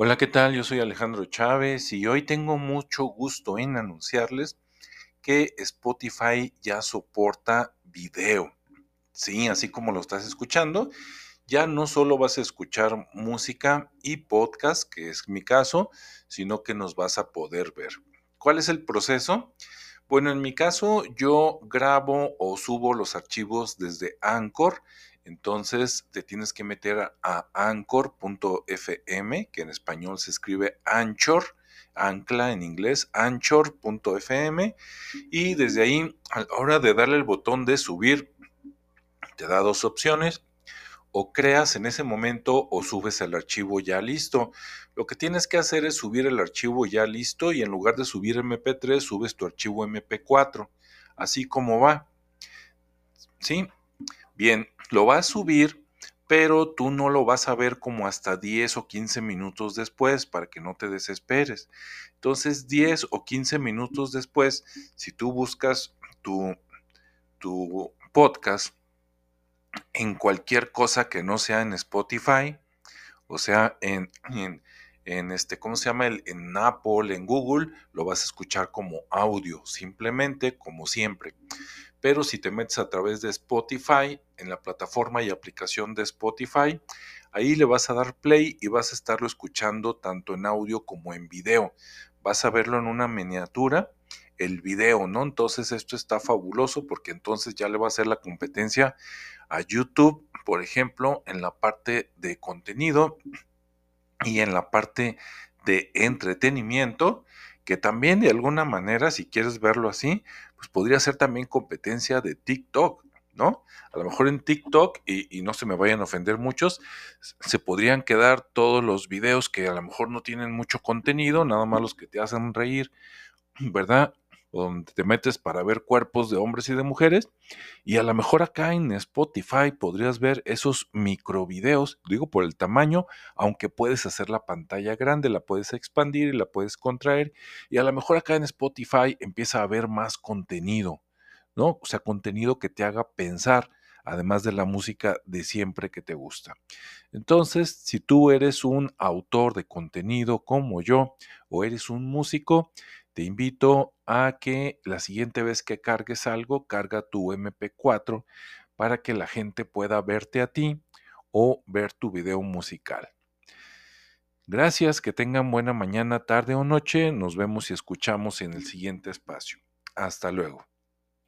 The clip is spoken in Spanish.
Hola, ¿qué tal? Yo soy Alejandro Chávez y hoy tengo mucho gusto en anunciarles que Spotify ya soporta video. Sí, así como lo estás escuchando, ya no solo vas a escuchar música y podcast, que es mi caso, sino que nos vas a poder ver. ¿Cuál es el proceso? Bueno, en mi caso yo grabo o subo los archivos desde Anchor entonces te tienes que meter a, anchor.fm, que en español se escribe Anchor, ancla en inglés, anchor.fm, y desde ahí, a la hora de darle el botón de subir, te da dos opciones o creas en ese momento o subes el archivo ya listo. Lo que tienes que hacer es subir el archivo ya listo y en lugar de subir MP3 subes tu archivo MP4, así como va. ¿Sí? Bien, lo vas a subir, pero tú no lo vas a ver como hasta 10 o 15 minutos después para que no te desesperes. Entonces, 10 o 15 minutos después, si tú buscas tu, tu podcast en cualquier cosa que no sea en Spotify, o sea, en, en, este, ¿cómo se llama? en Apple, en Google, lo vas a escuchar como audio, simplemente como siempre pero si te metes a través de Spotify, en la plataforma y aplicación de Spotify, ahí le vas a dar play y vas a estarlo escuchando tanto en audio como en video. Vas a verlo en una miniatura, el video, ¿no? Entonces esto está fabuloso porque entonces ya le va a hacer la competencia a YouTube, por ejemplo, en la parte de contenido y en la parte de entretenimiento que también de alguna manera, si quieres verlo así, pues podría ser también competencia de TikTok, ¿no? A lo mejor en TikTok, y, no se me vayan a ofender muchos, se podrían quedar todos los videos que a lo mejor no tienen mucho contenido, nada más los que te hacen reír, ¿verdad? Donde te metes para ver cuerpos de hombres y de mujeres. Y a lo mejor acá en Spotify podrías ver esos microvideos, digo por el tamaño, aunque puedes hacer la pantalla grande, la puedes expandir y la puedes contraer. Y a lo mejor acá en Spotify empieza a haber más contenido, ¿no? O sea, contenido que te haga pensar además de la música de siempre que te gusta. Entonces, si tú eres un autor de contenido como yo o eres un músico, te invito a que la siguiente vez que cargues algo, carga tu MP4 para que la gente pueda verte a ti o ver tu video musical. Gracias, que tengan buena mañana, tarde o noche. Nos vemos y escuchamos en el siguiente espacio. Hasta luego.